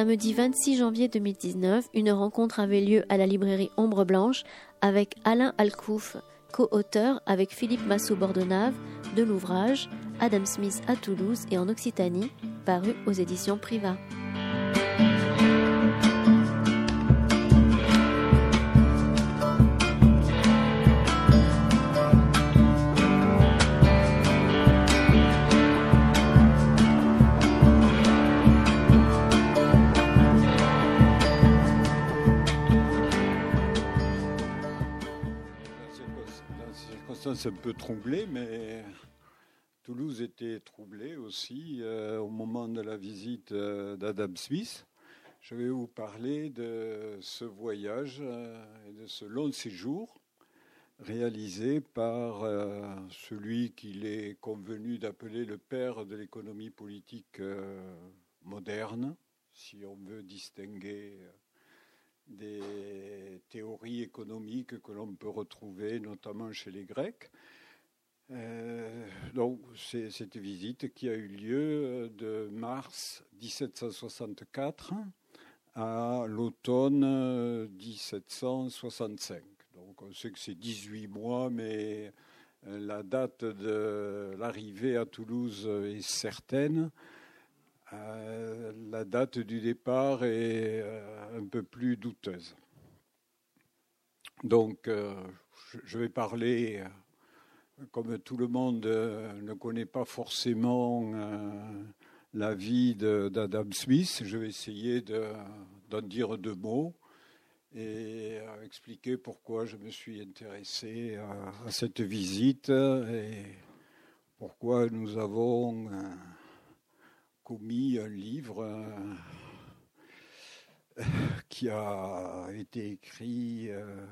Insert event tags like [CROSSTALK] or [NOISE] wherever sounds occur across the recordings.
Samedi 26 janvier 2019, une rencontre avait lieu à la librairie Ombre Blanche avec Alain Alcouf, co-auteur avec Philippe Massot-Bordenave de l'ouvrage Adam Smith à Toulouse et en Occitanie, paru aux éditions Un peu troublé, mais Toulouse était troublée aussi euh, au moment de la visite euh, d'Adam Smith. Je vais vous parler de ce voyage euh, et de ce long séjour réalisé par celui qu'il est convenu d'appeler le père de l'économie politique moderne, si on veut distinguer des théories économiques que l'on peut retrouver notamment chez les Grecs. Euh, donc, c'est cette visite qui a eu lieu de mars 1764 à l'automne 1765. Donc, on sait que c'est 18 mois, mais euh, la date de l'arrivée à Toulouse est certaine. Euh, la date du départ est euh, un peu plus douteuse. Donc, euh, je vais parler, comme tout le monde ne connaît pas forcément la vie d'Adam Smith, je vais essayer d'en dire deux mots et expliquer pourquoi je me suis intéressé à cette visite et pourquoi nous avons commis un livre euh, qui a été écrit euh,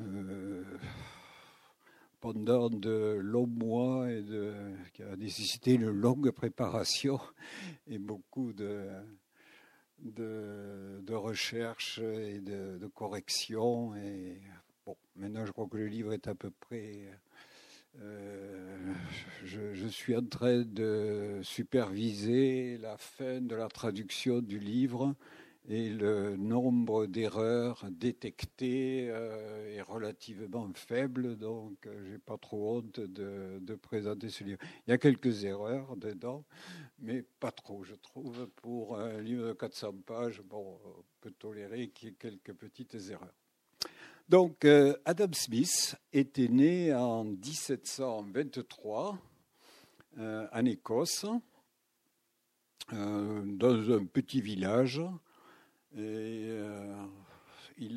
euh, pendant de longs mois et qui a nécessité une longue préparation et beaucoup de, de, de recherche et de, de correction. Et bon, maintenant, je crois que le livre est à peu près euh, je, suis en train de superviser la fin de la traduction du livre et le nombre d'erreurs détectées euh, est relativement faible, donc euh, j'ai pas trop honte de, présenter ce livre. Il y a quelques erreurs dedans, mais pas trop, je trouve. Pour un livre de 400 pages, bon, on peut tolérer qu'il y ait quelques petites erreurs. Donc, euh, Adam Smith était né en 1723 euh, en Écosse, euh, dans un petit village. Il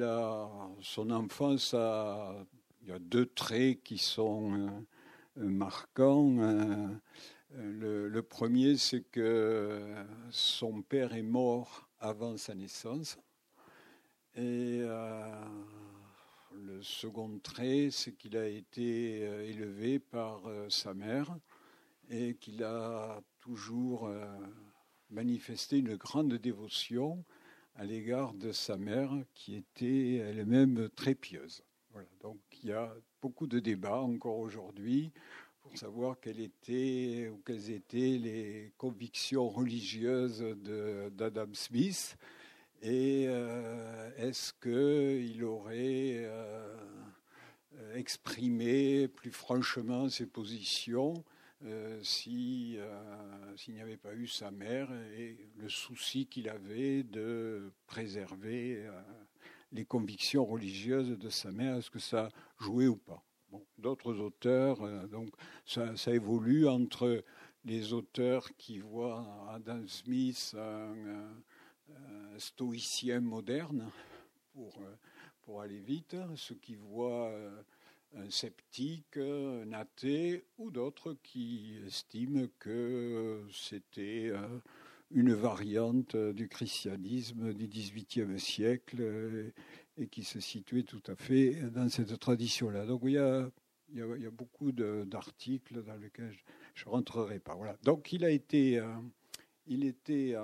a son enfance il y a deux traits qui sont marquants. Le, premier, c'est que son père est mort avant sa naissance. Le second trait, c'est qu'il a été euh, élevé par euh, sa mère et qu'il a toujours euh, manifesté une grande dévotion à l'égard de sa mère qui était elle-même très pieuse. Voilà, donc il y a beaucoup de débats encore aujourd'hui pour savoir quelles étaient ou quelles étaient les convictions religieuses d'Adam Smith. Et euh, est-ce qu'il aurait euh, exprimé plus franchement ses positions euh, s'il n'y avait pas eu sa mère et le souci qu'il avait de préserver les convictions religieuses de sa mère? Est-ce que ça jouait ou pas? D'autres auteurs, donc ça, évolue entre les auteurs qui voient Adam Smith stoïcien moderne, pour, euh, pour aller vite, ceux qui voient euh, un sceptique, un athée, ou d'autres qui estiment que c'était euh, une variante du christianisme du XVIIIe siècle et qui se situait tout à fait dans cette tradition-là. Donc il y a, il y a, beaucoup d'articles dans lesquels je ne rentrerai pas. Voilà. Donc il a été, il était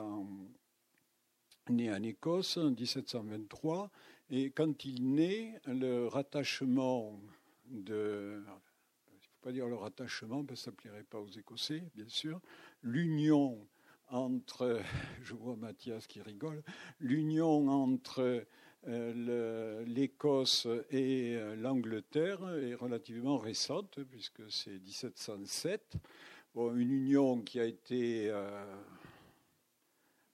né en Écosse en 1723, et quand il naît, le rattachement de pas dire leur attachement, parce que ça ne plairait pas aux Écossais, bien sûr, l'union entre, [LAUGHS] je vois Mathias qui rigole, l'union entre euh, l'Écosse et euh, l'Angleterre est relativement récente, puisque c'est 1707. une union qui a été euh,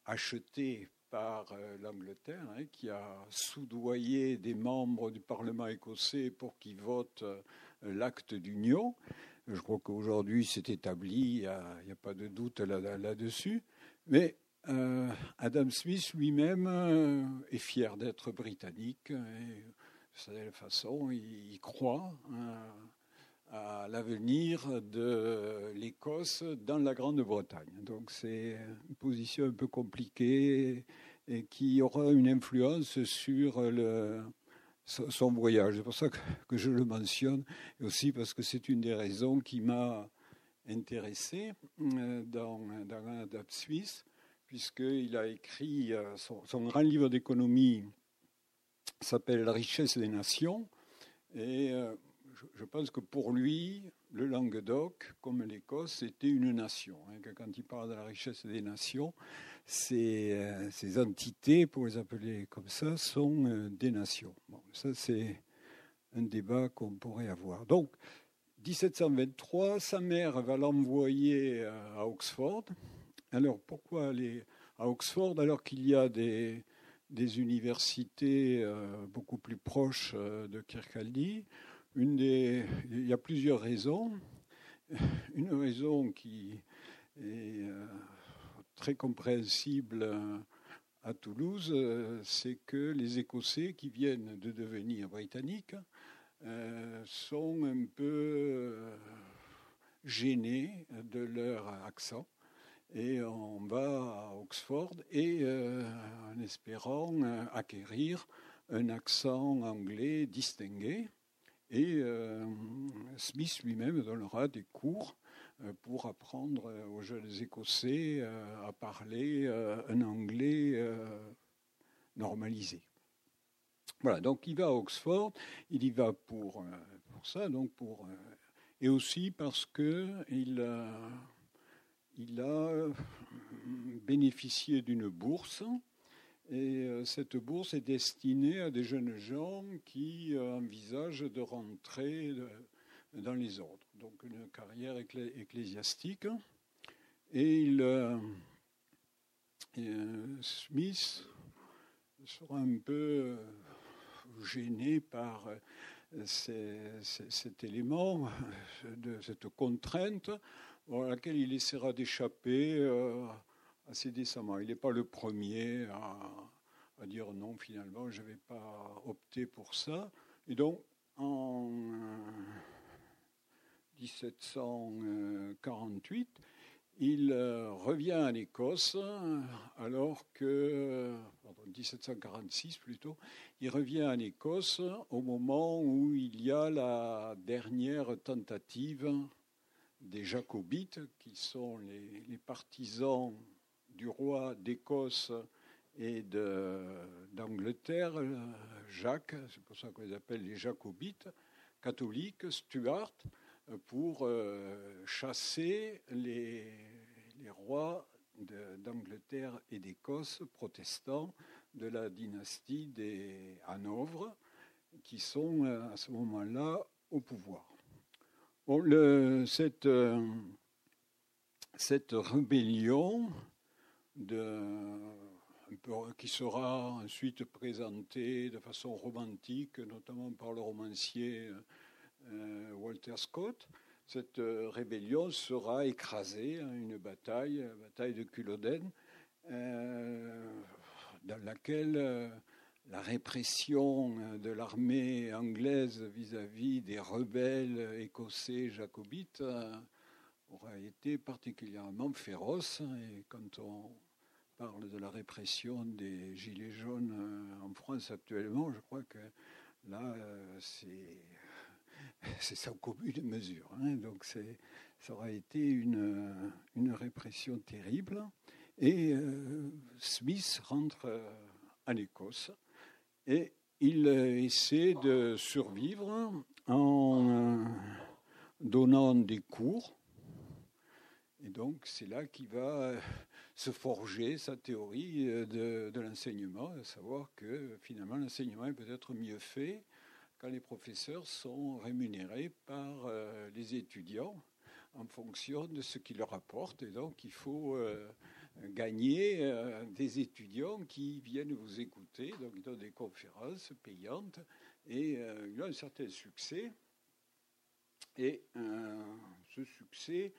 achetée par l'Angleterre, hein, qui a soudoyé des membres du Parlement écossais pour qu'ils votent l'acte d'union. Je crois qu'aujourd'hui c'est établi, il n'y a, pas de doute là-dessus. Mais euh, Adam Smith lui-même euh, est fier d'être britannique. Et, de façon, il, croit hein, à l'avenir de l'Écosse dans la Grande-Bretagne. Donc c'est une position un peu compliquée et qui aura une influence sur son voyage. C'est pour ça que, je le mentionne, et aussi parce que c'est une des raisons qui m'a intéressé euh, dans, dans Adam Smith puisqu'il a écrit euh, son, grand livre d'économie s'appelle La richesse des nations. Et euh, je, pense que pour lui, le Languedoc, comme l'Écosse, était une nation. Hein, quand il parle de la richesse des nations, ces, euh, entités, pour les appeler comme ça, sont des nations. Ça, c'est un débat qu'on pourrait avoir. Donc, 1723, sa mère va l'envoyer à Oxford. Alors pourquoi aller à Oxford alors qu'il y a des, des universités euh, beaucoup plus proches euh, de Kirkcaldy Une des, Il y a plusieurs raisons. Une raison qui est euh, très compréhensible à Toulouse, c'est que les Écossais qui viennent de devenir britanniques sont un peu gênés de leur accent et on va à Oxford et euh, en espérant euh, acquérir un accent anglais distingué. Et euh, Smith lui-même donnera des cours pour apprendre aux jeunes Écossais à parler un anglais normalisé. Voilà, donc il va à Oxford, il y va pour, pour ça, donc pour, et aussi parce qu'il il a euh, bénéficié d'une bourse et euh, cette bourse est destinée à des jeunes gens qui euh, envisagent de rentrer dans les ordres, donc une carrière ecclésiastique. Et Smith sera un peu gêné par cet élément, de cette contrainte à laquelle il essaiera d'échapper euh, assez décemment. Il n'est pas le premier à, dire non, finalement, je ne vais pas opter pour ça. Et donc, en 1748, euh, il euh, revient en Écosse, alors que, en 1746 plutôt, il revient en Écosse au moment où il y a la dernière tentative des Jacobites, qui sont les, partisans du roi d'Écosse et d'Angleterre, Jacques, c'est pour ça qu'on les appelle les Jacobites, catholiques, Stuart, pour euh, chasser les, rois d'Angleterre et d'Écosse protestants de la dynastie des Hanovre, qui sont euh, à ce moment-là au pouvoir. Euh, cette rébellion qui sera ensuite présentée de façon romantique, notamment par le romancier euh, Walter Scott, cette euh, rébellion sera écrasée à une bataille, la bataille de Culloden, dans laquelle la répression euh, de l'armée anglaise vis-à-vis des rebelles écossais jacobites euh, aura été particulièrement féroce. Et quand on parle de la répression des Gilets jaunes euh, en France actuellement, je crois que là, c'est, [LAUGHS] c'est sans commune mesure. Hein. Donc ça aura été une, une répression terrible. Et Smith rentre en Écosse et il essaie de survivre en, donnant des cours. Et donc, c'est là qu'il va se forger sa théorie de, de l'enseignement, à savoir que finalement, l'enseignement est peut-être mieux fait quand les professeurs sont rémunérés par les étudiants en fonction de ce qu'ils leur apportent. Et donc, il faut gagner euh, des étudiants qui viennent vous écouter, donc ils des conférences payantes, et euh, il a un certain succès. Et euh, ce succès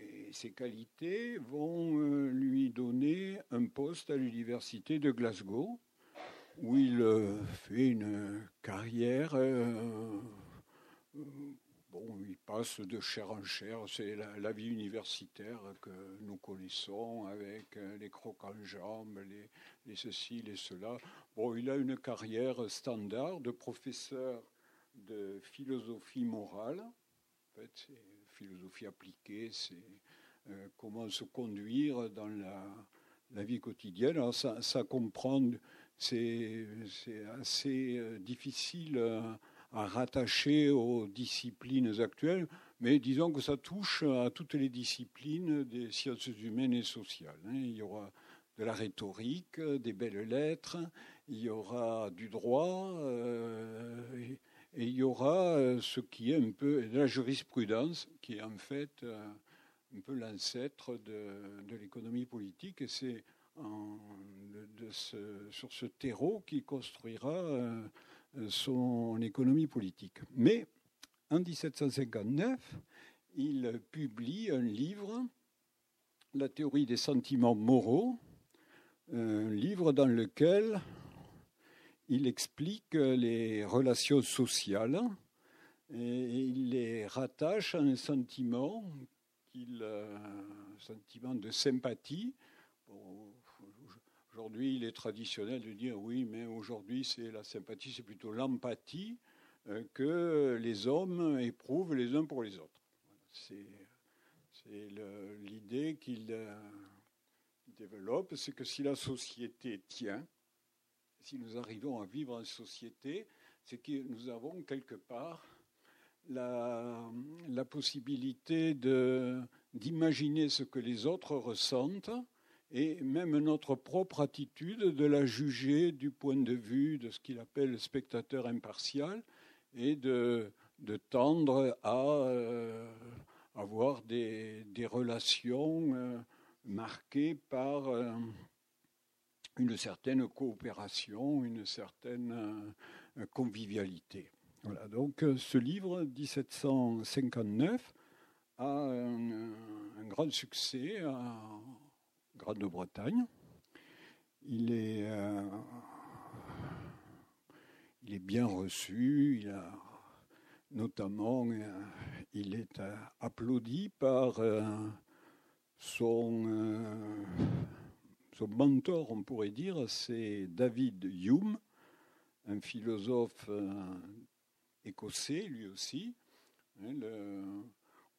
et ses qualités vont lui donner un poste à l'université de Glasgow, où il fait une carrière Bon, il passe de chair en chair, c'est la, vie universitaire que nous connaissons avec euh, les crocs en jambes, les, ceci, les cela. Bon, il a une carrière standard de professeur de philosophie morale. Philosophie appliquée, c'est euh, comment se conduire dans la, vie quotidienne. Alors, ça, ça comprend, c'est assez euh, difficile à rattacher aux disciplines actuelles, mais disons que ça touche à toutes les disciplines des sciences humaines et sociales. Hein. Il y aura de la rhétorique, des belles lettres, il y aura du droit, euh, et, il y aura euh, ce qui est un peu la jurisprudence, qui est en fait euh, un peu l'ancêtre de, l'économie politique, et c'est sur ce terreau qui construira son économie politique. Mais en 1759, il publie un livre, La théorie des sentiments moraux, un livre dans lequel il explique les relations sociales et il les rattache à un sentiment, un sentiment de sympathie. Aujourd'hui, il est traditionnel de dire oui, mais aujourd'hui, c'est la sympathie, c'est plutôt l'empathie euh, que les hommes éprouvent les uns pour les autres. C'est l'idée qu'il euh, développe, c'est que si la société tient, si nous arrivons à vivre en société, c'est que nous avons quelque part la, possibilité d'imaginer ce que les autres ressentent et même notre propre attitude de la juger du point de vue de ce qu'il appelle le spectateur impartial et de, tendre à euh, avoir des, des relations euh, marquées par euh, une certaine coopération, une certaine convivialité. Voilà, donc ce livre, 1759, a un, grand succès. Grande-Bretagne. Il est, euh, il est bien reçu. Il a, notamment, euh, il est euh, applaudi par son, son mentor, on pourrait dire, c'est David Hume, un philosophe écossais, lui aussi. Hein,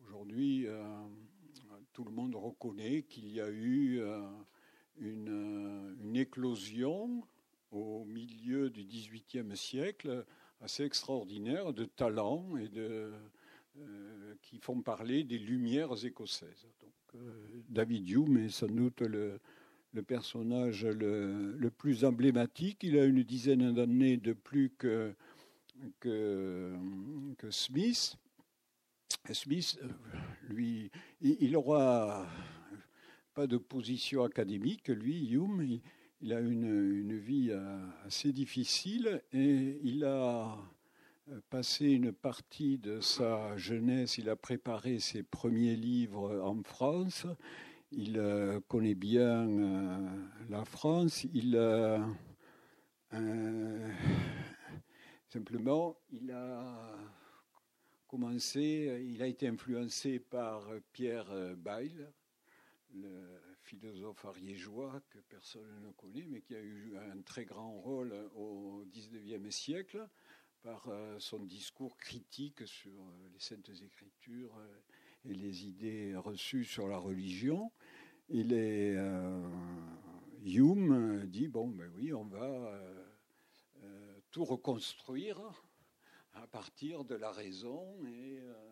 aujourd'hui, tout le monde reconnaît qu'il y a eu euh, une, éclosion au milieu du XVIIIe siècle assez extraordinaire de talents euh, qui font parler des lumières écossaises. Euh, David Hume est sans doute le, le personnage le, plus emblématique. Il a une dizaine d'années de plus que, que, Smith. Smith, lui, il n'aura pas de position académique. Lui, Hume, il, a une, vie euh, assez difficile et il a euh, passé une partie de sa jeunesse, il a préparé ses premiers livres en France. Il connaît bien la France. Il simplement, il a commencé, il a été influencé par Pierre Bayle, le philosophe ariégeois que personne ne connaît, mais qui a eu un très grand rôle au XIXe siècle par euh, son discours critique sur euh, les saintes écritures euh, et les idées reçues sur la religion. Il est Hume dit bon ben oui on va tout reconstruire à partir de la raison et, euh,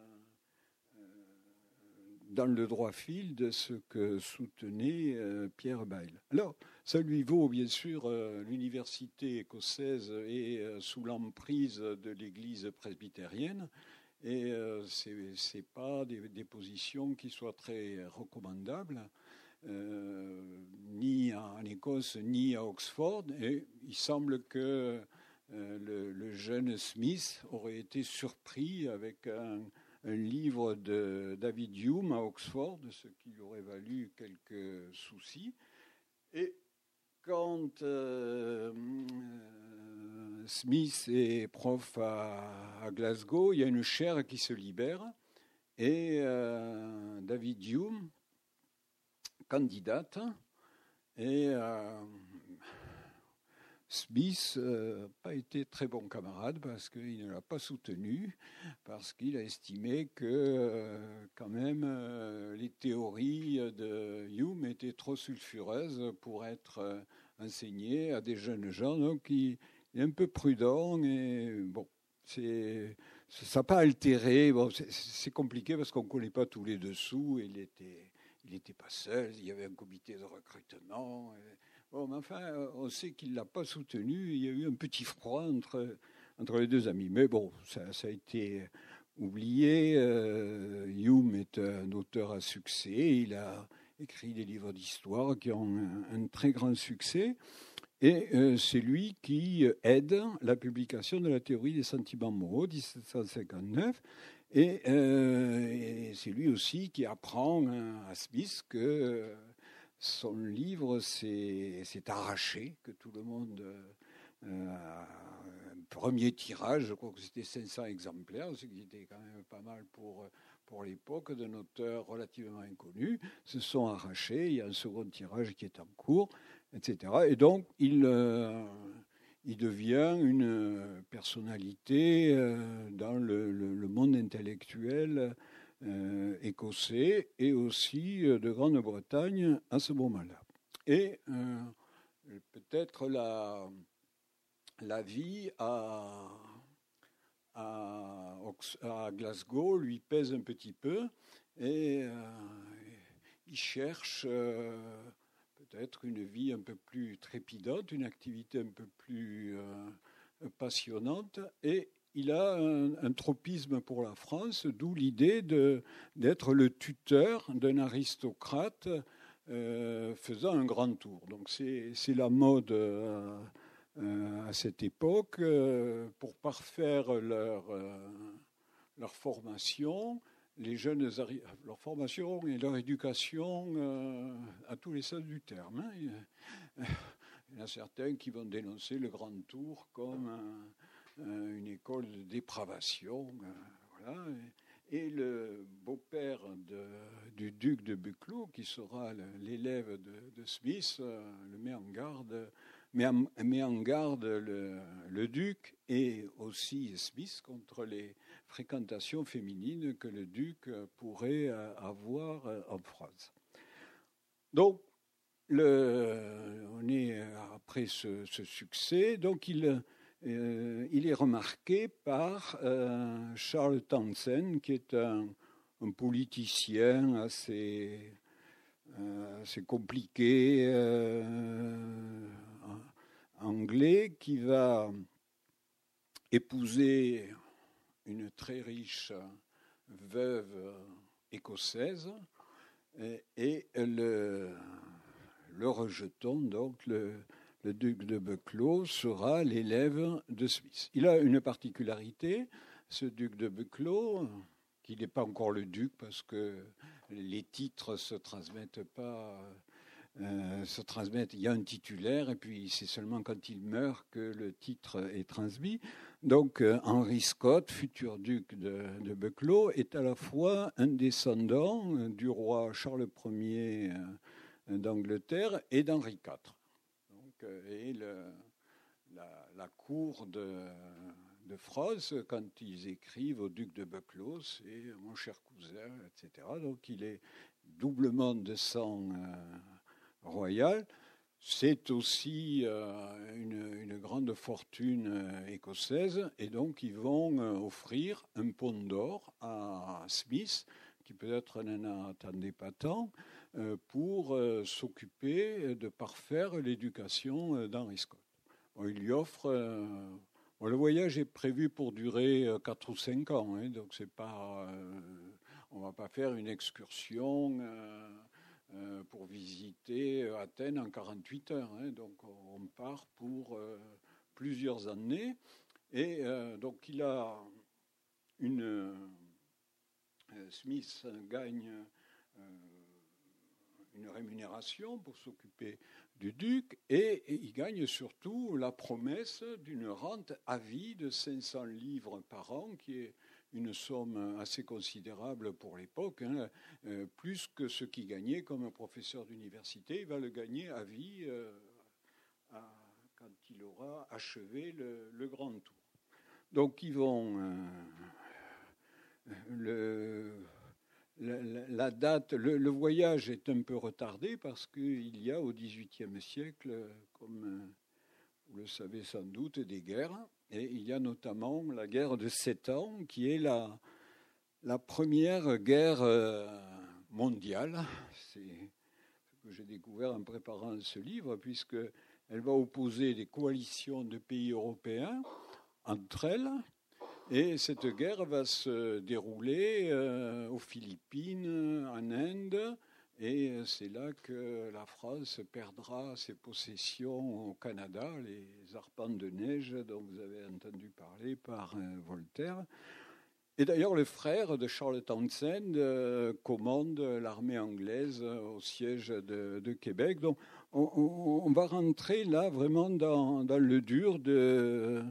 dans le droit fil de ce que soutenait euh, Pierre Bayle. Alors, ça lui vaut bien sûr euh, l'université écossaise est euh, sous l'emprise de l'Église presbytérienne et ce n'est pas des, positions qui soient très recommandables. Ni en Écosse ni à Oxford. Et il semble que le, le, jeune Smith aurait été surpris avec un, livre de David Hume à Oxford, ce qui lui aurait valu quelques soucis. Et quand euh, Smith est prof à, Glasgow, il y a une chaire qui se libère et euh, David Hume, candidate, et euh, Smith n'a euh, pas été très bon camarade parce qu'il ne l'a pas soutenu, parce qu'il a estimé que euh, quand même les théories de Hume étaient trop sulfureuses pour être enseignées à des jeunes gens. Donc il, est un peu prudent et bon, c'est ça n'a pas altéré. C'est compliqué parce qu'on ne connaît pas tous les dessous. Il était, il n'était pas seul. Il y avait un comité de recrutement. Bon, enfin, euh, on sait qu'il ne l'a pas soutenu. Il y a eu un petit froid entre, entre les deux amis. Mais bon, ça, a été oublié. Euh, Hume est un auteur à succès. Il a écrit des livres d'histoire qui ont un, très grand succès. Et euh, c'est lui qui aide la publication de la théorie des sentiments moraux, 1759. Et, et c'est lui aussi qui apprend à Smith que son livre s'est arraché, que tout le monde. Euh, premier tirage, je crois que c'était 500 exemplaires, ce qui était quand même pas mal pour, pour l'époque, d'un auteur relativement inconnu, se sont arrachés. Il y a un second tirage qui est en cours, etc. Et donc, il, euh, il devient une personnalité euh, dans le, monde intellectuel euh, écossais et aussi euh, de Grande-Bretagne à ce moment-là. Et euh, peut-être la, vie à, Glasgow lui pèse un petit peu et il cherche peut-être une vie un peu plus trépidante, une activité un peu plus passionnante et il a un, tropisme pour la France, d'où l'idée d'être le tuteur d'un aristocrate euh, faisant un grand tour. Donc c'est la mode euh, à cette époque euh, pour parfaire leur, leur formation. Les jeunes, leur formation et leur éducation à tous les sens du terme. Hein. Il y en a certains qui vont dénoncer le grand tour comme euh, une école de dépravation. Euh, voilà. Et le beau-père du duc de Buccleuch, qui sera l'élève de, Smith, euh, le met en garde, met en garde le, duc et aussi Smith contre les fréquentations féminines que le duc pourrait avoir en France. Donc, on est après ce, succès, donc il euh, est remarqué par euh, Charles Townsend, qui est un, politicien assez, euh, assez compliqué, anglais, qui va épouser une très riche veuve écossaise et, le, rejeton, donc le, duc de Buccleuch sera l'élève de Smith. Il a une particularité, ce duc de Buccleuch, qui n'est pas encore le duc parce que les titres se transmettent pas. Euh, se transmettent, il y a un titulaire et puis c'est seulement quand il meurt que le titre est transmis. Donc euh, Henri Scott, futur duc de, de est à la fois un descendant du roi Charles Ier euh, d'Angleterre et d'Henri IV et la, cour de, de Froze, quand ils écrivent au duc de Buccleuch, c'est mon cher cousin, etc. Donc il est doublement de sang euh, royal. C'est aussi euh, une, grande fortune euh, écossaise, et donc ils vont offrir un pont d'or à Smith, qui peut-être n'en attendait pas tant, pour s'occuper de parfaire l'éducation d'Henri Scott. il lui offre le voyage est prévu pour durer 4 ou 5 ans, hein, donc c'est pas, on va pas faire une excursion pour visiter Athènes en 48 heures. Hein, donc on part pour plusieurs années. Et donc il a une. Smith gagne une rémunération pour s'occuper du duc et, il gagne surtout la promesse d'une rente à vie de 500 livres par an, qui est une somme assez considérable pour l'époque, hein, euh, plus que ce qu'il gagnait comme professeur d'université. Il va le gagner à vie euh, quand il aura achevé le, grand tour. Donc ils vont... Euh, le, la, date, le, voyage est un peu retardé parce qu'il y a au XVIIIe siècle, comme vous le savez sans doute, des guerres. Et il y a notamment la guerre de Sept Ans, qui est la, la première guerre euh, mondiale. C'est ce que j'ai découvert en préparant ce livre, puisqu'elle va opposer des coalitions de pays européens entre elles et cette guerre va se dérouler euh, aux Philippines, en Inde, et c'est là que la France perdra ses possessions au Canada, les arpents de neige dont vous avez entendu parler par euh, Voltaire. Et d'ailleurs, le frère de Charles Townshend euh, commande l'armée anglaise au siège de, Québec. Donc, on, va rentrer là vraiment dans, le dur euh,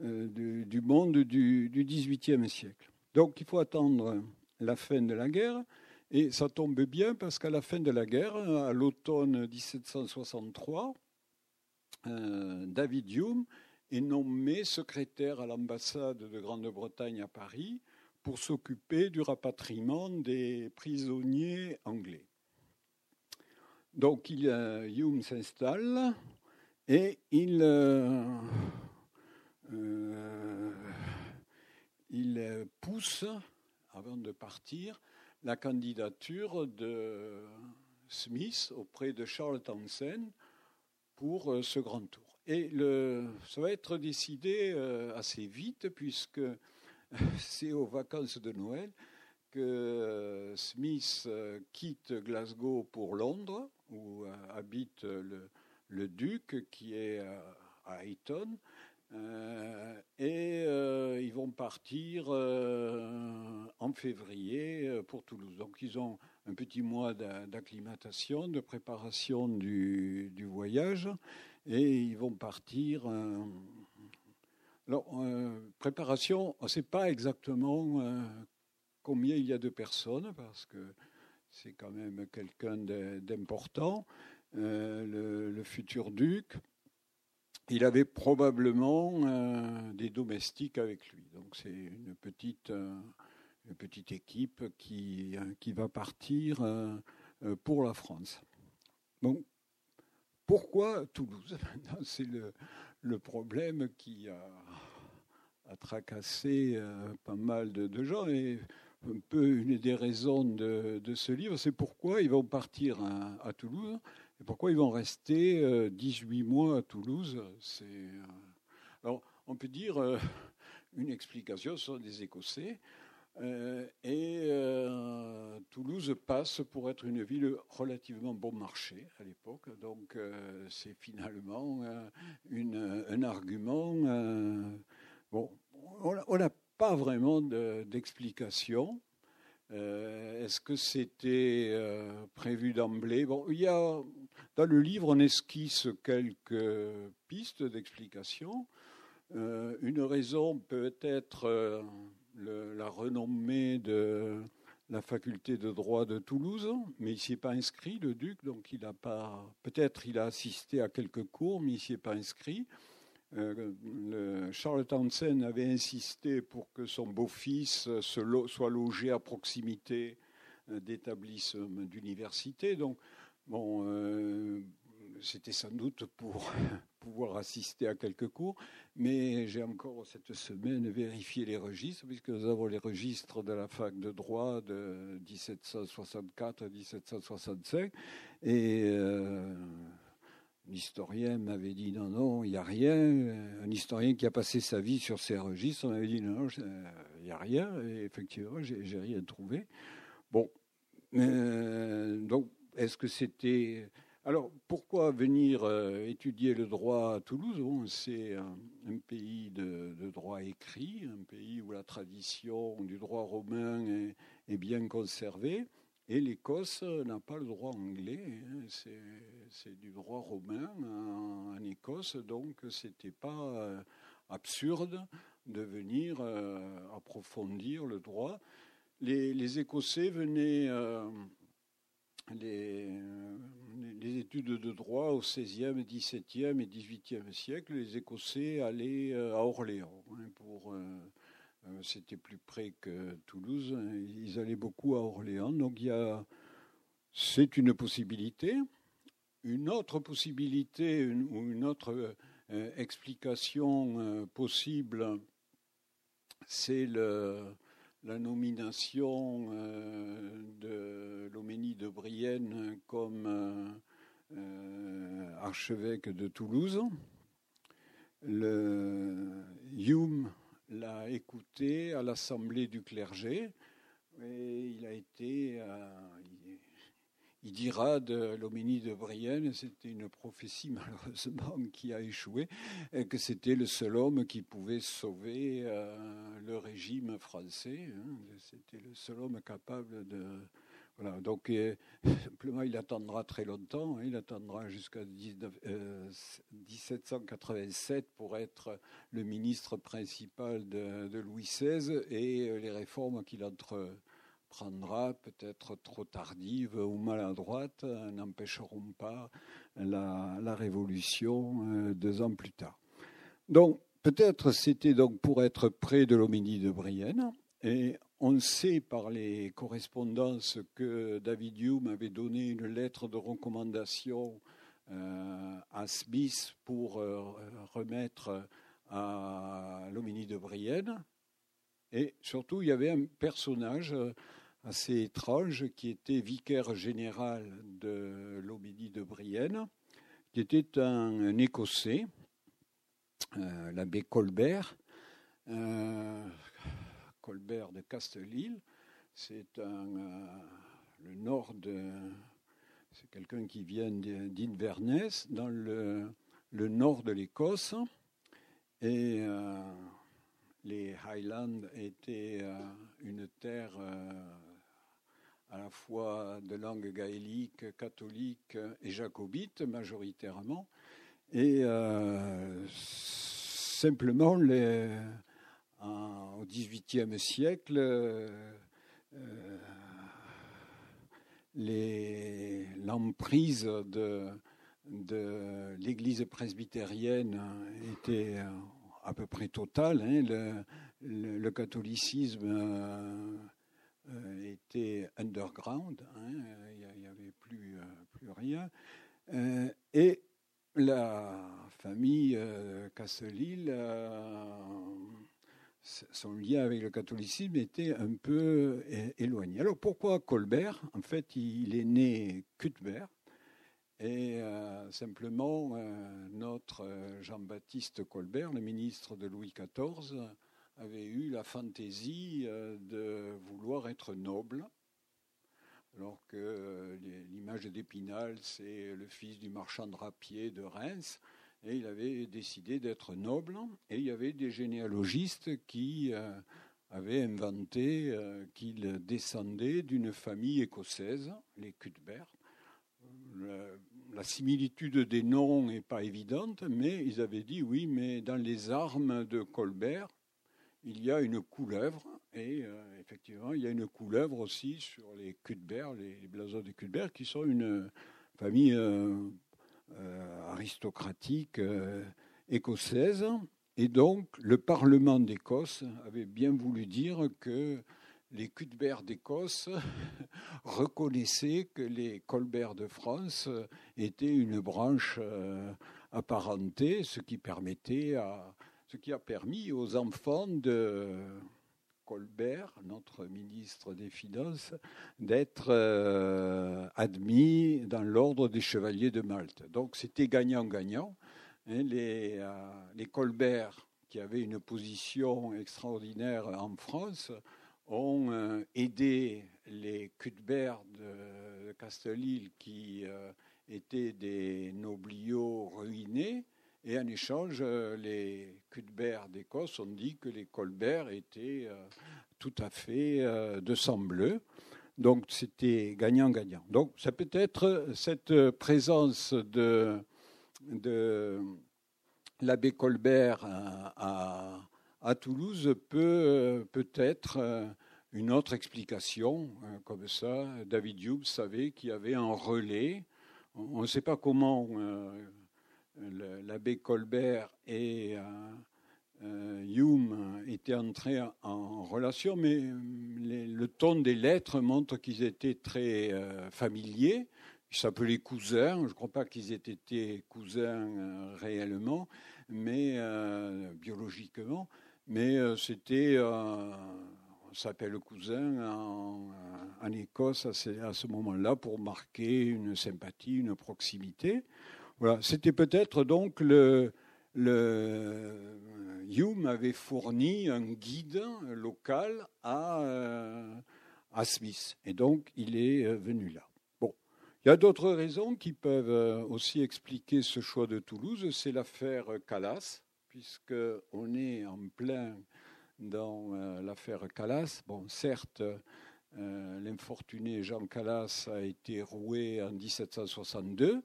du, monde du, XVIIIe siècle. Donc il faut attendre la fin de la guerre, et ça tombe bien parce qu'à la fin de la guerre, à l'automne 1763, euh, David Hume est nommé secrétaire à l'ambassade de Grande-Bretagne à Paris pour s'occuper du rapatriement des prisonniers anglais. Donc il, euh, Hume s'installe et euh, il pousse, avant de partir, la candidature de Smith auprès de Charles Townsend pour euh, ce grand tour. Et le, ça va être décidé euh, assez vite, puisque [LAUGHS] c'est aux vacances de Noël que Smith quitte Glasgow pour Londres, où habite le, le duc, qui est à Eton, euh, et euh, ils vont partir euh, en février pour Toulouse. Donc ils ont un petit mois d'acclimatation, de préparation du, voyage, et ils vont partir. alors, préparation, on ne sait pas exactement combien il y a de personnes, parce que c'est quand même quelqu'un d'important, le, futur duc il avait probablement euh, des domestiques avec lui. Donc c'est une petite, euh, une petite équipe qui, euh, qui va partir pour la France. Donc pourquoi Toulouse? [LAUGHS] C'est le, le, problème qui a, a tracassé pas mal de, gens et un peu une des raisons de, de ce livre, c'est pourquoi ils vont partir à Toulouse pourquoi ils vont rester 18 euh, mois à Toulouse? Euh, alors on peut dire euh, [LAUGHS] une explication ce sont des Écossais. et Toulouse passe pour être une ville relativement bon marché à l'époque. Donc c'est finalement un argument. bon, on n'a pas vraiment d'explication. Est-ce que c'était prévu d'emblée? Bon, Il y a dans le livre, on esquisse quelques pistes d'explication. Euh, une raison peut être euh, la renommée de la faculté de droit de Toulouse, mais il s'y est pas inscrit, le duc, donc il n'a pas. Peut-être il a assisté à quelques cours, mais il s'y est pas inscrit. Euh, le Charles Townsend avait insisté pour que son beau-fils soit logé à proximité d'établissements d'université. Donc, Bon, euh, c'était sans doute pour, [LAUGHS] pouvoir assister à quelques cours, mais j'ai encore cette semaine vérifié les registres, puisque nous avons les registres de la fac de droit de 1764 à 1765, et euh, L'historien m'avait dit non, non, il n'y a rien. Un historien qui a passé sa vie sur ces registres m'avait dit non, il n'y a rien. Et effectivement, j'ai rien trouvé. Bon, euh, donc, est-ce que c'était. Alors, pourquoi venir euh, étudier le droit à Toulouse? C'est un, pays de, droit écrit, un pays où la tradition du droit romain est bien conservée. Et l'Écosse n'a pas le droit anglais, hein. c'est du droit romain en, Écosse, donc c'était pas euh, absurde de venir euh, approfondir le droit. Les, Écossais venaient, les, les, études de droit au XVIe, XVIIe et XVIIIe siècle, les Écossais allaient à Orléans hein, pour euh, c'était plus près que Toulouse. Ils allaient beaucoup à Orléans. Donc il y a, c'est une possibilité. Une autre possibilité ou une autre euh, explication euh, possible, c'est la nomination de Loménie de Brienne comme archevêque de Toulouse. Le Hume l'a écouté à l'Assemblée du clergé. Et il a été, euh, il, dira de l'homénie de Brienne, c'était une prophétie [LAUGHS] malheureusement qui a échoué, que c'était le seul homme qui pouvait sauver euh, le régime français. Hein. C'était le seul homme capable de, donc euh, simplement il attendra très longtemps, hein. il attendra jusqu'à 1787 euh, pour être le ministre principal de, Louis XVI et euh, les réformes qu'il entreprendra, peut-être trop tardives ou maladroites, n'empêcheront pas la, révolution deux ans plus tard. Donc peut-être c'était donc pour être près de l'homénie de Brienne et on sait par les correspondances que David Hume avait donné une lettre de recommandation euh, à Smith pour euh, remettre à l'homénie de Brienne. Et surtout, il y avait un personnage assez étrange qui était vicaire général de l'homénie de Brienne, qui était un, Écossais, euh, l'abbé Colbert, Colbert de Castelil. C'est euh, le nord. C'est quelqu'un qui vient d'Inverness, dans le, nord de l'Écosse. Et euh, les Highlands étaient euh, une terre à la fois de langue gaélique, catholique et jacobite, majoritairement. Et simplement, les, au XVIIIe siècle, euh, l'emprise de, de l'Église presbytérienne était à peu près totale. Hein. Le, catholicisme euh, était underground, hein. il n'y avait plus, plus rien. Euh, et la famille Casselil son lien avec le catholicisme était un peu éloigné. Alors pourquoi Colbert? En fait, il est né Cuthbert. Et euh, simplement, euh, notre euh, Jean-Baptiste Colbert, le ministre de Louis XIV, avait eu la fantaisie de vouloir être noble, alors que l'image d'Épinal, c'est le fils du marchand de de Reims. Et il avait décidé d'être noble. Et il y avait des généalogistes qui euh, avaient inventé euh, qu'il descendait d'une famille écossaise, les Cuthbert. La similitude des noms n'est pas évidente, mais ils avaient dit oui, mais dans les armes de Colbert, il y a une couleuvre, et euh, effectivement, il y a une couleuvre aussi sur les Cuthbert, les, blasons des Cuthbert, qui sont une famille euh, aristocratique euh, écossaise. Et donc, le Parlement d'Écosse avait bien voulu dire que les Cuthbert d'Écosse [LAUGHS] reconnaissaient que les Colbert de France étaient une branche euh, apparentés, ce qui permettait à, ce qui a permis aux enfants de Colbert, notre ministre des Finances, d'être euh, admis dans l'ordre des chevaliers de Malte. Donc c'était gagnant-gagnant. Hein, les, euh, Colbert, qui avaient une position extraordinaire en France, ont euh, aidé les Cuthbert de, Castelil, qui étaient des nobliaux ruinés, et en échange, les Cuthbert d'Écosse ont dit que les Colbert étaient euh, tout à fait euh, de sang bleu. Donc c'était gagnant-gagnant. Donc ça peut être cette présence de, l'abbé Colbert à, Toulouse peut peut-être une autre explication, euh, comme ça. David Hume savait qu'il y avait un relais. On ne sait pas comment l'abbé Colbert et euh, euh, Hume étaient entrés en relation, mais le ton des lettres montre qu'ils étaient très euh, familiers. Ils s'appelaient cousins. Je ne crois pas qu'ils aient été cousins réellement, mais biologiquement. Mais c'était on s'appelle cousin en, Écosse à ce moment-là pour marquer une sympathie, une proximité. C'était peut-être donc le, le Hume avait fourni un guide local à, euh, à Smith, et donc il est euh, venu là. Bon, il y a d'autres raisons qui peuvent euh, aussi expliquer ce choix de Toulouse, c'est l'affaire Calas, puisque on est en plein dans l'affaire Calas. Bon, certes. L'infortuné Jean Calas a été roué en 1762,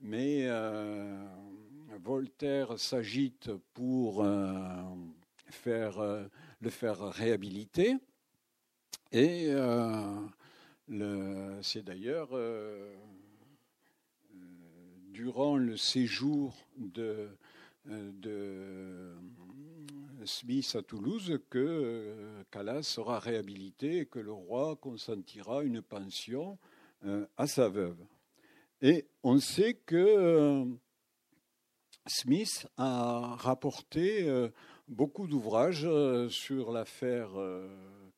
mais euh, Voltaire s'agite pour euh, faire, euh, le faire réhabiliter. Et c'est d'ailleurs durant le séjour de, de Smith à Toulouse que Calas sera réhabilité et que le roi consentira une pension à sa veuve. Et on sait que euh, Smith a rapporté euh, beaucoup d'ouvrages euh, sur l'affaire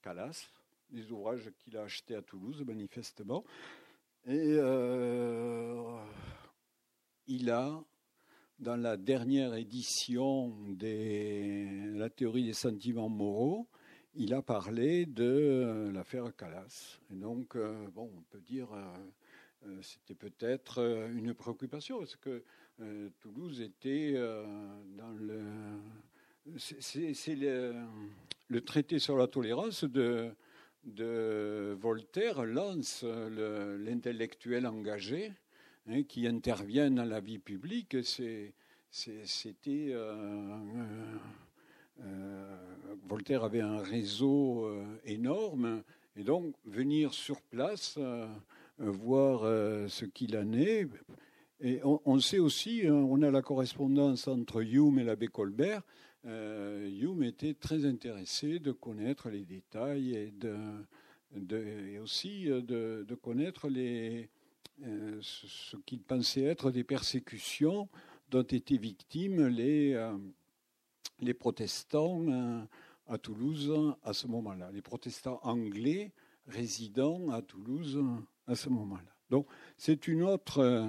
Calas, des ouvrages qu'il a achetés à Toulouse, manifestement. Et il a, dans la dernière édition de la théorie des sentiments moraux, il a parlé de l'affaire Calas. Et donc, bon, on peut dire c'était peut-être euh, une préoccupation, parce que euh, Toulouse était dans le... C'est le, traité sur la tolérance de, Voltaire lance l'intellectuel engagé hein, qui intervient dans la vie publique. C'était Voltaire avait un réseau énorme et donc venir sur place euh, voir euh, ce qu'il en est. Et on, sait aussi, hein, on a la correspondance entre Hume et l'abbé Colbert. Euh, Hume était très intéressé de connaître les détails et, aussi de, connaître ce qu'il pensait être des persécutions dont étaient victimes les, les protestants à Toulouse à ce moment-là, les protestants anglais résidant à Toulouse à ce moment-là. Donc c'est une autre, euh,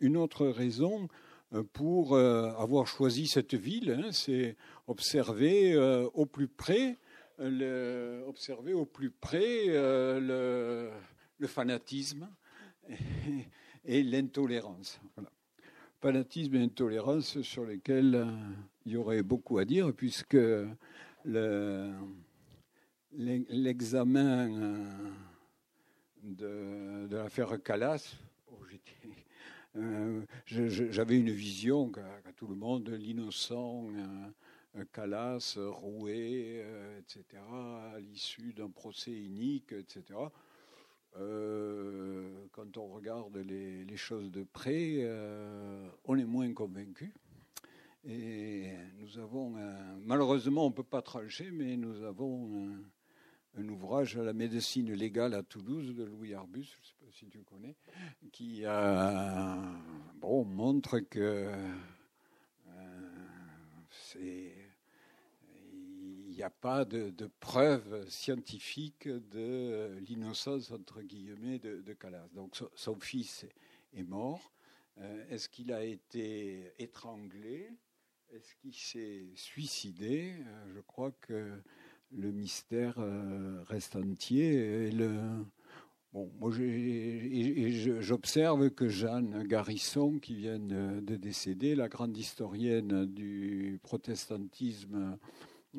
une autre raison euh, pour euh, avoir choisi cette ville, hein, c'est observer au plus près, le, observer au plus près le, fanatisme et, l'intolérance. Fanatisme et intolérance sur lesquels il y aurait beaucoup à dire, puisque l'examen de, l'affaire Calas, euh, j'avais une vision qu'à tout le monde, l'innocent euh, Calas, roué, euh, etc., à l'issue d'un procès inique, etc. quand on regarde les, choses de près, on est moins convaincu. Et nous avons, malheureusement, on ne peut pas trancher, mais nous avons un ouvrage à la médecine légale à Toulouse de Louis Arbus, je ne sais pas si tu connais, qui bon, montre que n'y a pas de, de preuve scientifique de l'innocence, entre guillemets, de, Calas. Donc son, fils est mort. Est-ce qu'il a été étranglé? Est-ce qu'il s'est suicidé? Je crois que le mystère reste entier. Bon, moi, j'observe que Jeanne Garisson, qui vient de décéder, la grande historienne du protestantisme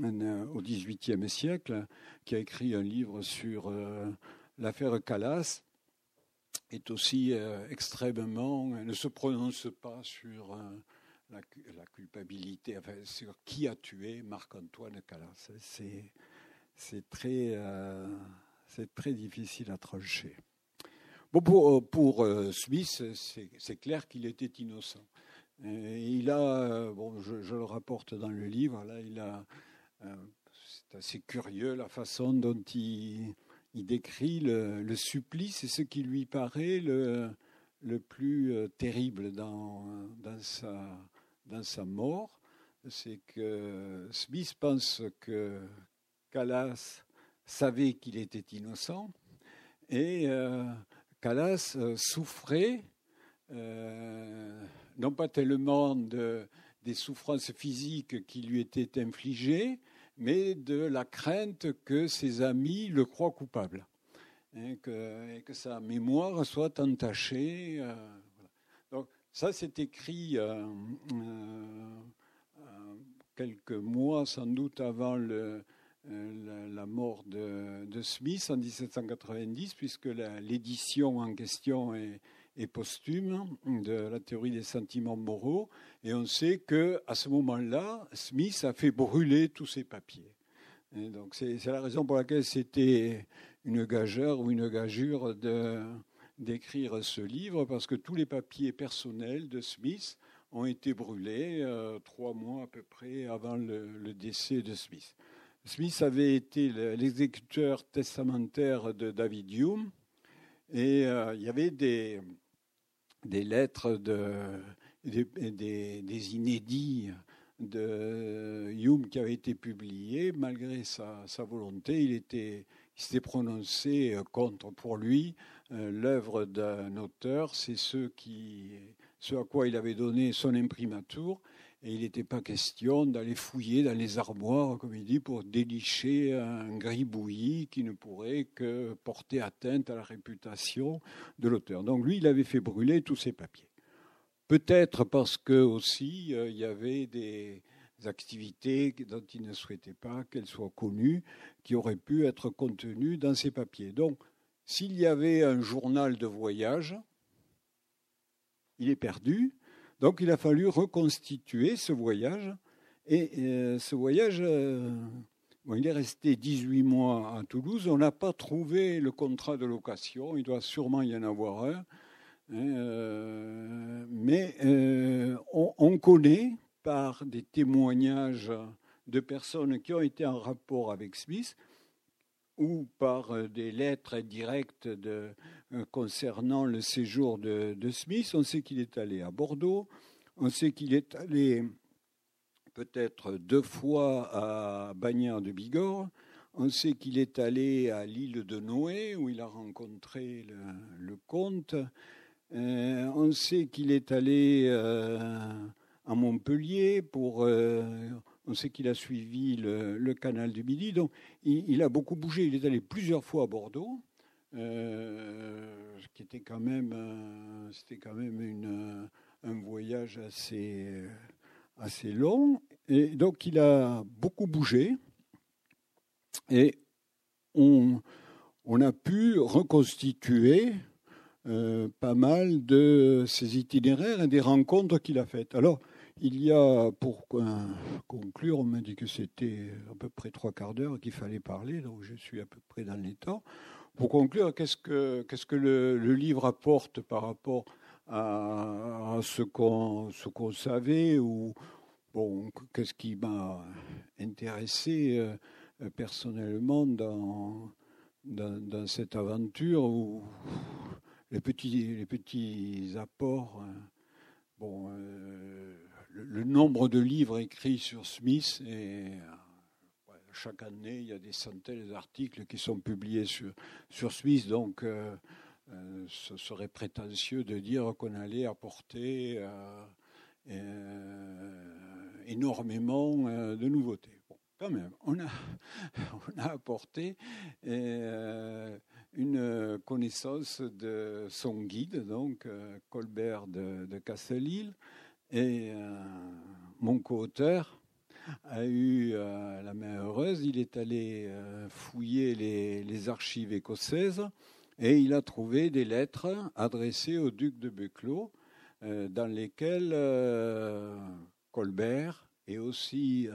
euh, au XVIIIe siècle, qui a écrit un livre sur euh, l'affaire Calas, est aussi euh, extrêmement, ne se prononce pas sur la, culpabilité, sur qui a tué Marc-Antoine Calas. C'est très c'est très difficile à trancher. Bon, pour, pour euh, Smith, c'est clair qu'il était innocent. il a, bon, je, le rapporte dans le livre, là, il a, euh, c'est assez curieux la façon dont il, il décrit le, supplice et ce qui lui paraît le, le plus euh, terrible dans, dans, sa, dans sa mort. C'est que Smith pense que Calas savait qu'il était innocent et euh, Calas euh, souffrait euh, non pas tellement de, des souffrances physiques qui lui étaient infligées, mais de la crainte que ses amis le croient coupable hein, et que sa mémoire soit entachée. Donc ça, c'est écrit quelques mois sans doute avant euh, la, mort de, Smith en 1790, puisque l'édition en question est, posthume de la théorie des sentiments moraux. Et on sait que à ce moment-là, Smith a fait brûler tous ses papiers. donc c'est la raison pour laquelle c'était une gageure ou une gageure de d'écrire ce livre, parce que tous les papiers personnels de Smith ont été brûlés euh, trois mois à peu près avant le décès de Smith. Smith avait été l'exécuteur testamentaire de David Hume et euh, il y avait des, des lettres, de, des, des, inédits de Hume qui avaient été publiés. Malgré sa, sa volonté, il, était, il s'était prononcé contre. Pour lui, euh, l'œuvre d'un auteur, c'est ce, ce à quoi il avait donné son imprimatur et il n'était pas question d'aller fouiller dans les armoires, comme il dit, pour délicher un gribouillis qui ne pourrait que porter atteinte à la réputation de l'auteur. Donc lui, il avait fait brûler tous ses papiers. Peut-être parce que aussi euh, il y avait des activités dont il ne souhaitait pas qu'elles soient connues, qui auraient pu être contenues dans ses papiers. Donc, s'il y avait un journal de voyage, il est perdu. Donc il a fallu reconstituer ce voyage. Et euh, ce voyage, euh, il est resté 18 mois à Toulouse. On n'a pas trouvé le contrat de location. Il doit sûrement y en avoir un. Hein, euh, mais on, on, connaît par des témoignages de personnes qui ont été en rapport avec Smith ou par des lettres directes euh, concernant le séjour de, Smith. On sait qu'il est allé à Bordeaux, on sait qu'il est allé peut-être deux fois à Bagnères de Bigorre, on sait qu'il est allé à l'île de Noé où il a rencontré le, comte. Euh, on sait qu'il est allé euh, à Montpellier pour. On sait qu'il a suivi le, canal du Midi. Donc, il, a beaucoup bougé. Il est allé plusieurs fois à Bordeaux. Euh, qui était quand même, euh, c'était quand même un voyage assez, assez long. Et donc il a beaucoup bougé et on, on a pu reconstituer euh, pas mal de ses itinéraires et des rencontres qu'il a faites. Alors, il y a, pour conclure, on m'a dit que c'était à peu près trois quarts d'heure qu'il fallait parler, donc je suis à peu près dans les temps. Pour conclure, qu'est-ce que, le, livre apporte par rapport à, ce, qu'on, ce qu'on savait ou bon, qu'est-ce qui m'a intéressé euh, personnellement dans, cette aventure où les petits, apports, hein. bon, euh, le, nombre de livres écrits sur Smith et chaque année, il y a des centaines d'articles qui sont publiés sur, sur Smith, donc ce serait prétentieux de dire qu'on allait apporter énormément de nouveautés. Bon, quand même, on a, [LAUGHS] on a apporté une connaissance de son guide, donc euh, Colbert de, de Castelil, et euh, mon co-auteur a eu euh, la main heureuse. Il est allé fouiller les, archives écossaises et il a trouvé des lettres adressées au duc de Buccleuch, dans lesquelles Colbert et aussi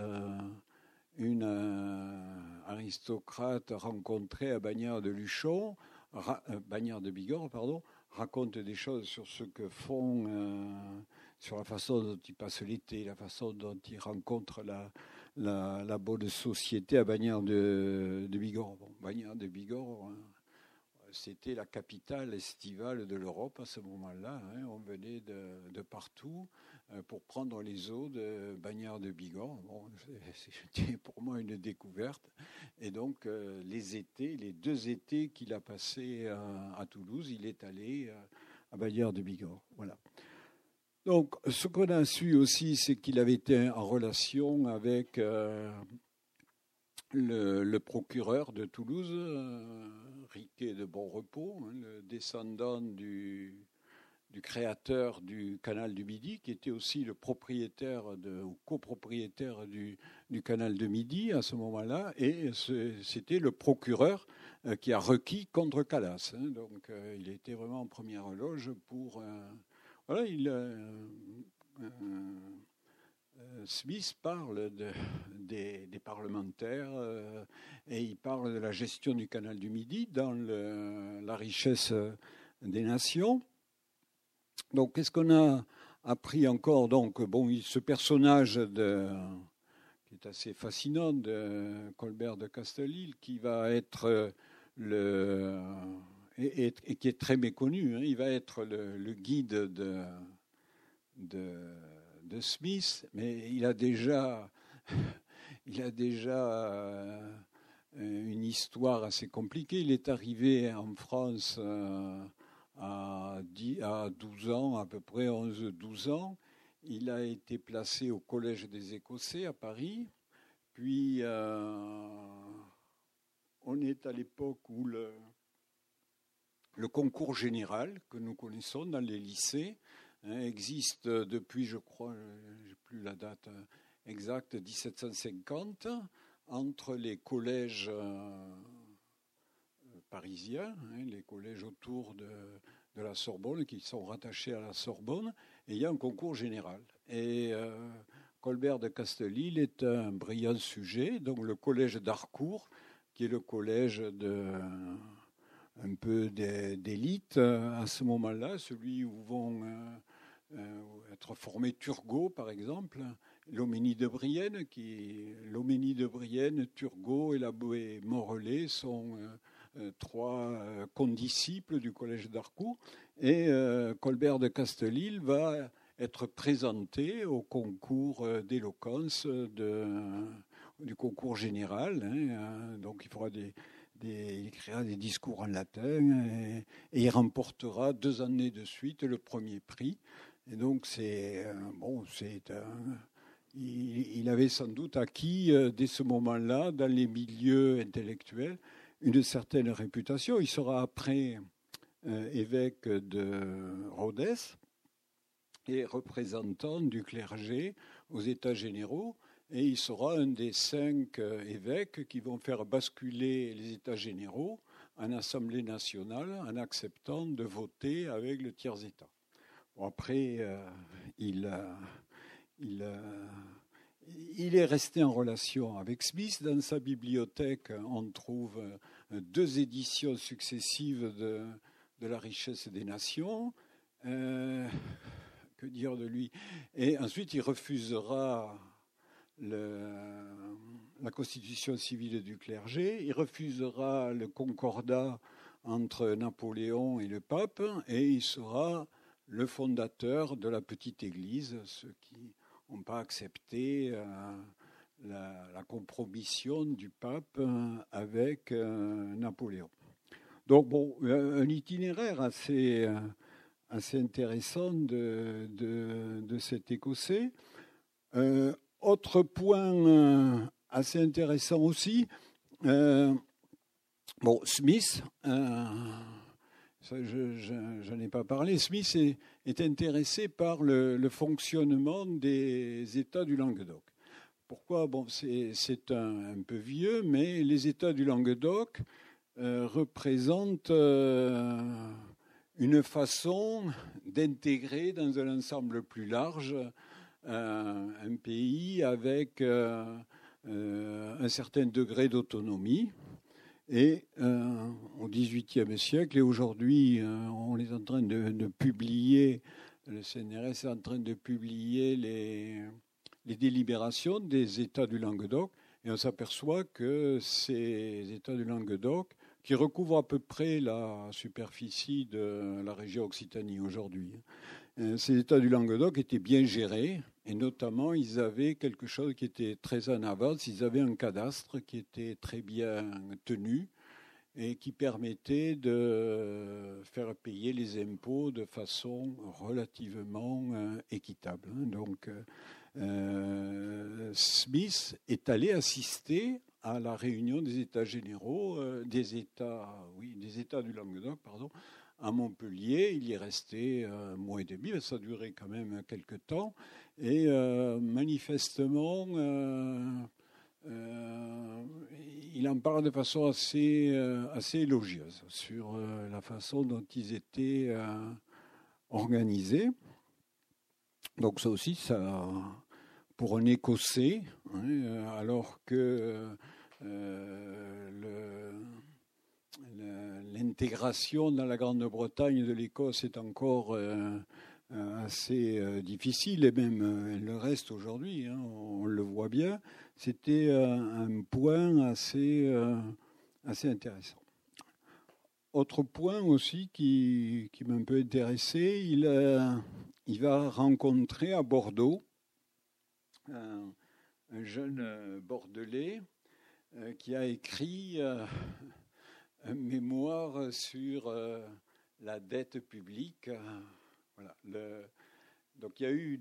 une euh, aristocrate rencontrée à Bagnères de Luchon, euh, Bagnères de Bigorre, pardon, raconte des choses sur ce que font, euh, sur la façon dont ils passent l'été, la façon dont ils rencontrent la, bonne société à Bagnères de, de Bigorre. Bagnères de Bigorre, hein, c'était la capitale estivale de l'Europe à ce moment-là. Hein. on venait de, partout. Euh, pour prendre les eaux de Bagnères de Bigorre. C'était pour moi une découverte. Et donc, euh, les étés, les deux étés qu'il a passés à, Toulouse, il est allé euh, à Bagnères de Bigorre. Voilà. Donc, ce qu'on a su aussi, c'est qu'il avait été en relation avec le, procureur de Toulouse, Riquet de Bonrepos, hein, le descendant du, créateur du canal du Midi, qui était aussi le propriétaire de, ou copropriétaire du, canal de Midi à ce moment-là, et c'était le procureur euh, qui a requis contre Calas. Hein. donc euh, il était vraiment en première loge pour. Euh, voilà, il. Smith parle de, des, parlementaires et il parle de la gestion du canal du Midi dans la richesse des nations. Donc, qu'est-ce qu'on a appris encore? Donc, bon, ce personnage qui est assez fascinant de Colbert de Castelil, qui va être le et, qui est très méconnu. Hein, il va être le, guide de, de, Smith, mais il a déjà, [LAUGHS] il a déjà euh, une histoire assez compliquée. Il est arrivé en France. Euh, à, 12 ans, à peu près 11-12 ans. Il a été placé au Collège des Écossais à Paris. Puis, euh, on est à l'époque où le, le, concours général que nous connaissons dans les lycées hein, existe depuis, je crois, je n'ai plus la date exacte, 1750, entre les collèges. Euh, parisiens, hein, les collèges autour de, la Sorbonne, qui sont rattachés à la Sorbonne, et il y a un concours général. Et euh, Colbert de Castelil est un brillant sujet, donc le collège d'Harcourt, qui est le collège de un peu d'élite à ce moment-là, celui où vont euh, euh, être formés Turgot, par exemple, l'Homénie de Brienne, qui l'Homénie de Brienne, Turgot et la Morellet sont euh, trois euh, condisciples du collège d'Harcourt. Et euh, Colbert de Castelil va être présenté au concours d'éloquence du concours général. Hein, donc il fera des, il écrira des discours en latin et, il remportera deux années de suite le premier prix. Et donc c'est bon, c'est il, il, avait sans doute acquis dès ce moment-là dans les milieux intellectuels une certaine réputation. Il sera après euh, évêque de Rhodes et représentant du clergé aux États généraux. Et il sera un des cinq euh, évêques qui vont faire basculer les États généraux en Assemblée nationale en acceptant de voter avec le tiers-État. après, euh, il, il, il est resté en relation avec Smith. Dans sa bibliothèque, on trouve euh, deux éditions successives de, La richesse des nations. Euh, que dire de lui? Et ensuite, il refusera la constitution civile du clergé, il refusera le concordat entre Napoléon et le pape, et il sera le fondateur de la petite église, ce qui n'ont pas accepté la, compromission du pape avec Napoléon. Donc, bon, un itinéraire assez, intéressant de, cet Écossais. Autre point assez intéressant aussi, bon, Smith, je, n'en ai pas parlé. Smith est, intéressé par le, fonctionnement des États du Languedoc. Pourquoi? Bon, c'est un, peu vieux, mais les États du Languedoc euh, représentent euh, une façon d'intégrer dans un ensemble plus large euh, un pays avec un certain degré d'autonomie. Et euh, au XVIIIe siècle, et aujourd'hui, euh, on est en train de, publier, le CNRS est en train de publier les, les délibérations des États du Languedoc, et on s'aperçoit que ces États du Languedoc, qui recouvrent à peu près la superficie de la région Occitanie aujourd'hui, euh, ces États du Languedoc étaient bien gérés, et notamment, ils avaient quelque chose qui était très en avance. Ils avaient un cadastre qui était très bien tenu et qui permettait de faire payer les impôts de façon relativement euh, équitable. Donc, euh, Smith est allé assister à la réunion des États généraux, des États, oui, des États du Languedoc, pardon, à Montpellier. Il y est resté un mois et demi, ça a duré quand même quelques temps. Et euh, manifestement, euh, euh, il en parle de façon assez, assez élogieuse sur la façon dont ils étaient organisés. Donc ça aussi, ça, pour un Écossais, hein, alors que le l'intégration dans la Grande-Bretagne de l'Écosse est encore euh, euh, assez euh, difficile, et même le reste aujourd'hui, hein, on, le voit bien. C'était un point assez, intéressant. Autre point aussi qui, m'a un peu intéressé, il, va rencontrer à Bordeaux un, un jeune Bordelais qui a écrit mémoire sur euh, la dette publique. Voilà. Le, donc il y a eu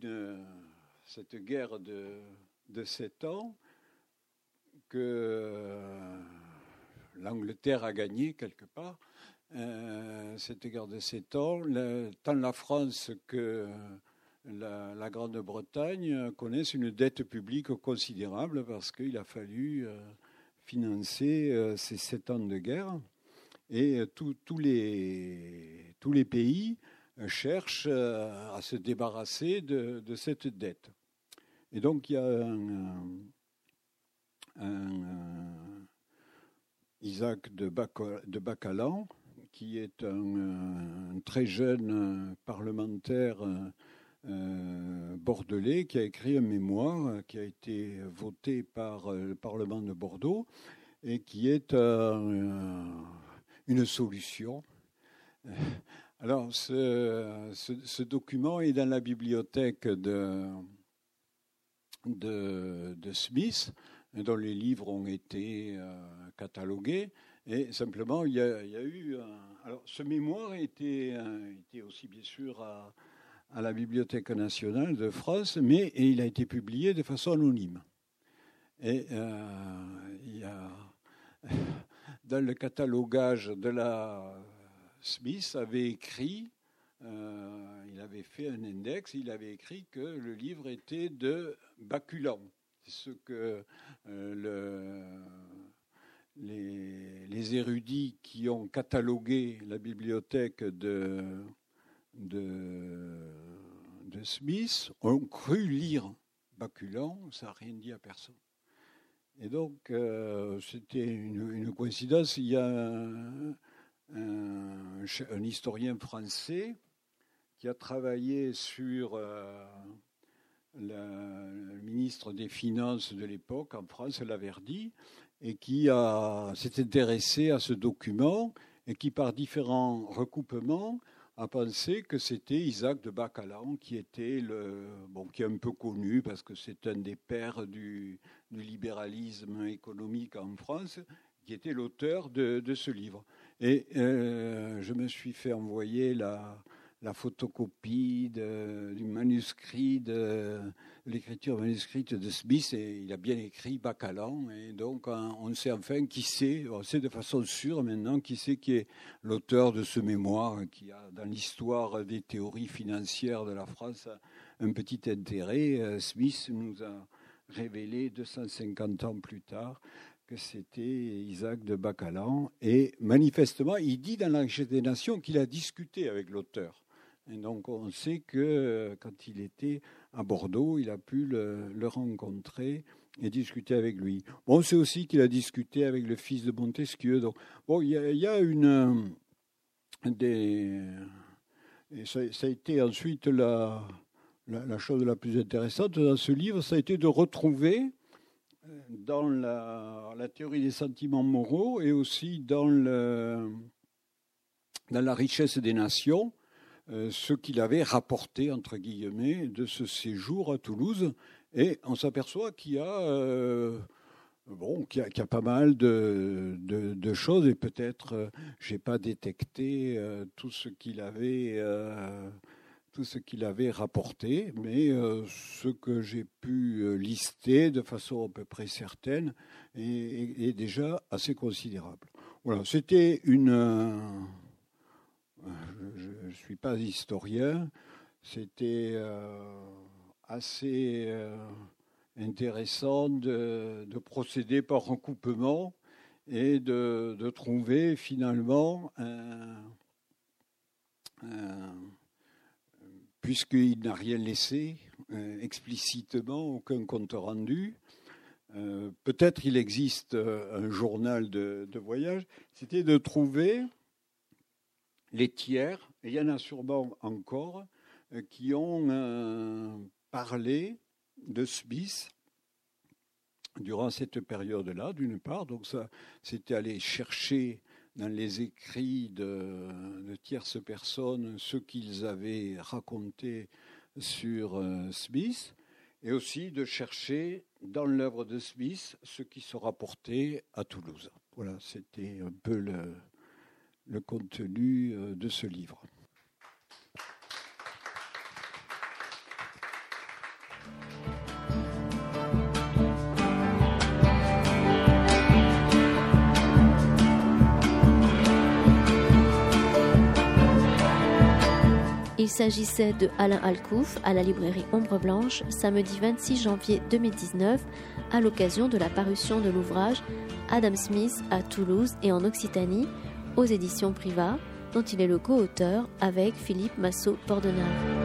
cette guerre de, sept ans que euh, l'Angleterre a gagné quelque part. Euh, cette guerre de sept ans, tant la France que la, Grande-Bretagne connaissent une dette publique considérable parce qu'il a fallu financer ces sept ans de guerre. Et euh, tous les, tous les pays euh, cherchent euh, à se débarrasser de, cette dette. Et donc il y a un, Isaac de, Bacalan, qui est un, très jeune parlementaire bordelais, qui a écrit un mémoire qui a été voté par le Parlement de Bordeaux et qui est un une solution. Alors, ce, document est dans la bibliothèque de, de, Smith, dont les livres ont été euh, catalogués. Et simplement, il y a, eu. alors, ce mémoire était, était aussi, bien sûr, à, la Bibliothèque nationale de France, mais il a été publié de façon anonyme. Et euh, il y a dans le catalogage de la Smith, avait écrit, euh, il avait fait un index, il avait écrit que le livre était de Baculan. Ce que euh, les, érudits qui ont catalogué la bibliothèque de, de, de Smith ont cru lire Baculan, ça n'a rien dit à personne. Et donc, euh, c'était une, coïncidence. Il y a un, historien français qui a travaillé sur euh, le ministre des Finances de l'époque en France, Laverdy, et qui s'est intéressé à ce document et qui, par différents recoupements, a pensé que c'était Isaac de Bacalan qui était le bon qui est un peu connu parce que c'est un des pères du, libéralisme économique en France, qui était l'auteur de, ce livre. Et euh, je me suis fait envoyer la, la photocopie du manuscrit de, l'écriture manuscrite de Smith et il a bien écrit Bacalan et donc on sait enfin qui c'est, on sait de façon sûre maintenant qui c'est qui est l'auteur de ce mémoire qui a dans l'histoire des théories financières de la France un petit intérêt. Euh, Smith nous a révélé 250 ans plus tard que c'était Isaac de Bacalan et manifestement il dit dans l'Ange des Nations qu'il a discuté avec l'auteur. Et donc on sait que euh, quand il était à Bordeaux, il a pu le, rencontrer et discuter avec lui. On sait aussi qu'il a discuté avec le fils de Montesquieu. Donc, bon, il y a, une euh, des et ça, a été ensuite la, chose la plus intéressante dans ce livre, ça a été de retrouver euh, dans la, théorie des sentiments moraux et aussi dans, la richesse des nations euh, ce qu'il avait rapporté, entre guillemets, de ce séjour à Toulouse. Et on s'aperçoit qu'il y a... Euh, bon, qu'il y, a pas mal de, de, choses et peut-être euh, j'ai pas détecté tout ce qu'il avait tout ce qu'il avait rapporté, mais ce que j'ai pu lister de façon à peu près certaine est déjà assez considérable. Voilà, c'était une je ne suis pas historien. C'était euh, assez euh, intéressant de, procéder par recoupement et de, trouver finalement puisqu'il n'a rien laissé euh, explicitement, aucun compte rendu. Peut-être il existe un journal de voyage. C'était de trouver les tiers, et il y en a sûrement encore, euh, qui ont euh, parlé de Smith durant cette période-là, d'une part. Donc ça, c'était aller chercher dans les écrits de, tierces personnes ce qu'ils avaient raconté sur euh, Smith, et aussi de chercher dans l'œuvre de Smith ce qui se rapportait à Toulouse. Voilà, c'était un peu le, le contenu euh, de ce livre. Il s'agissait de Alain Alcouf à la librairie Ombre Blanche samedi 26 janvier 2019 à l'occasion de la parution de l'ouvrage Adam Smith à Toulouse et en Occitanie aux éditions Priva, dont il est le co-auteur avec Philippe Massot-Bordenave.